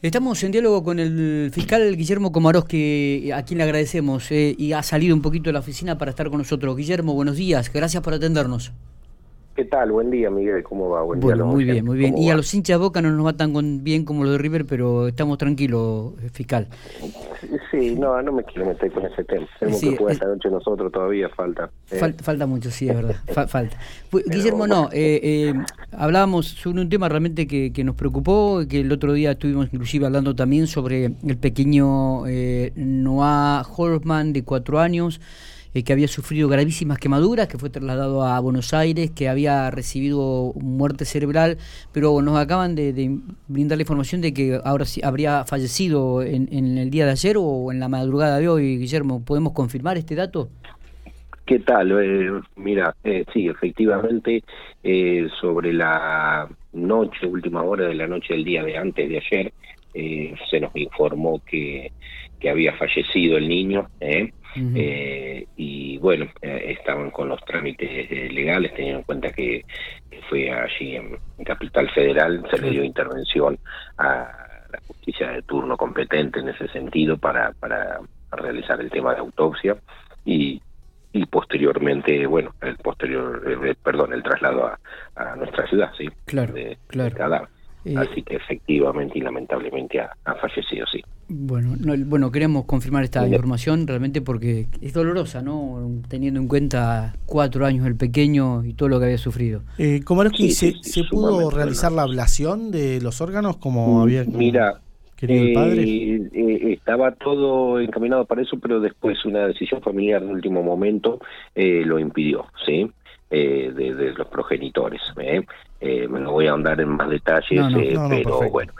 Estamos en diálogo con el fiscal Guillermo Komarowski, a quien le agradecemos, eh, y ha salido un poquito de la oficina para estar con nosotros. Guillermo, buenos días, gracias por atendernos. ¿Qué tal? Buen día, Miguel. ¿Cómo va? Buen bueno, muy bien, muy bien. Y a los hinchas Boca no nos va tan bien como los de River, pero estamos tranquilos, eh, fiscal. Sí, no, no me quiero meter con ese tema. Tenemos que jugar esta noche nosotros todavía, falta. Eh. Falta, mucho, sí, es verdad. falta. Pues, Guillermo, no, eh, eh, hablábamos sobre un tema realmente que, que, nos preocupó, que el otro día estuvimos inclusive hablando también sobre el pequeño Noah Holman de cuatro años eh, que había sufrido gravísimas quemaduras, que fue trasladado a Buenos Aires, que había recibido muerte cerebral, pero nos acaban de, brindar la información de que ahora sí habría fallecido en, el día de ayer o en la madrugada de hoy. Guillermo, ¿podemos confirmar este dato? ¿Qué tal? Eh, mira, eh, sí, efectivamente, sobre la noche, última hora de la noche del día de antes de ayer, se nos informó que, que había fallecido el niño. ¿Eh? Eh, y bueno, eh, estaban con los trámites eh, legales, teniendo en cuenta que, fue allí en, Capital Federal, se le dio intervención a la justicia de turno competente en ese sentido para, para realizar el tema de autopsia y, y posteriormente, bueno, el posterior, perdón, el traslado a, a, nuestra ciudad, sí, claro, claro. Así que efectivamente y lamentablemente ha, fallecido, sí. Bueno, bueno, queremos confirmar esta información realmente porque es dolorosa, ¿no? Teniendo en cuenta cuatro años el pequeño y todo lo que había sufrido. Eh, que ¿se, ¿se pudo realizar la ablación de los órganos como mm, había Mira, querido el padre? Eh, eh, estaba todo encaminado para eso, pero después una decisión familiar de último momento eh, lo impidió, ¿sí? Eh, de, los progenitores. ¿eh? ¿Eh? voy a ahondar en más detalles, eh, pero bueno,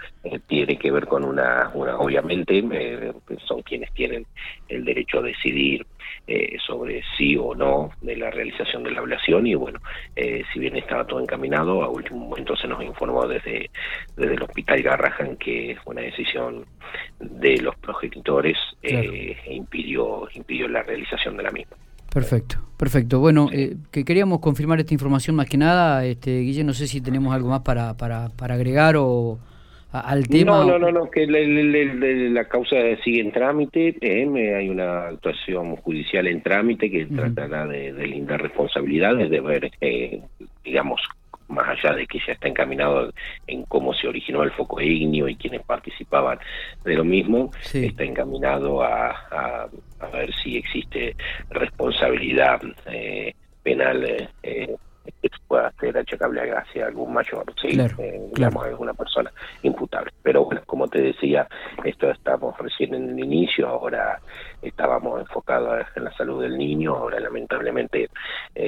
tiene que ver con una, una obviamente, son quienes tienen el derecho a decidir sobre sí o no de la realización de la ablación y bueno, si bien estaba todo encaminado, a último momento se nos informó desde, desde el Hospital Garrahan que una decisión de los progenitores e impidió, impidió la realización de la misma. Perfecto, perfecto. Bueno, eh, que queríamos confirmar esta información más que nada. Este, Guille, no sé si tenemos algo más para, para, para agregar o al tema. No, no, no, que la, causa sigue en trámite. Eh, hay una actuación judicial en trámite que tratará de, de, lindar responsabilidades, de ver, eh, digamos, más allá de que ya está encaminado en cómo se originó el foco ignio y quienes participaban de lo mismo, está encaminado a, a, ver si existe responsabilidad eh, penal eh, eh, que pueda ser achacable hacia algún mayor, ¿sí? Eh, digamos, alguna persona imputable. Pero bueno, como te decía, esto estamos recién en el inicio, ahora estábamos enfocados en la salud del niño, ahora lamentablemente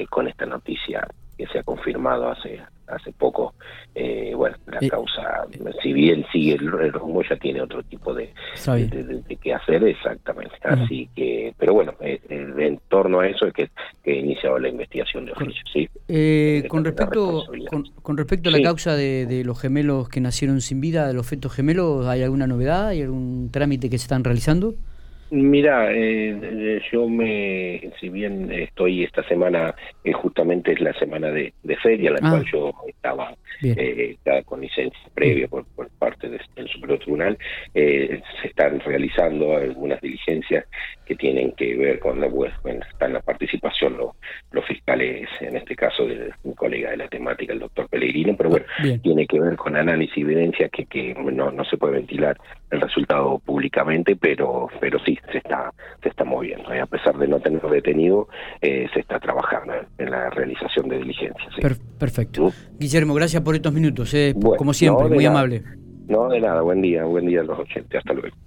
con esta noticia que se ha confirmado hace hace poco, eh, bueno, la eh, causa, si bien sigue el, rumbo, ya tiene otro tipo de, de, que hacer, exactamente. Así que, pero bueno, eh, en torno a eso es que, que he iniciado la investigación de oficio, ¿sí? con, respecto, con, respecto a la causa de, de, los gemelos que nacieron sin vida, de los fetos gemelos, ¿hay alguna novedad? ¿Hay algún trámite que se están realizando? Mira, eh, yo me, si bien estoy esta semana, eh, justamente es la semana de, feria, la ah. cual yo estaba, eh, con licencia previa por, parte del Superior Tribunal, eh, se están realizando algunas diligencias que tienen que ver con la, bueno, están la participación los, los fiscales, en este caso de un colega de la temática, el doctor Pellegrino, pero bueno, tiene que ver con análisis y evidencia que, que no, no se puede ventilar el resultado públicamente, pero, pero sí, se está, se está moviendo. A pesar de no tener detenido, eh, se está trabajando en la realización de diligencias. perfecto. ¿Mm? Guillermo, gracias por estos minutos. Eh, como siempre, muy amable. No, de nada. Buen día. Buen día a los 80. Hasta luego.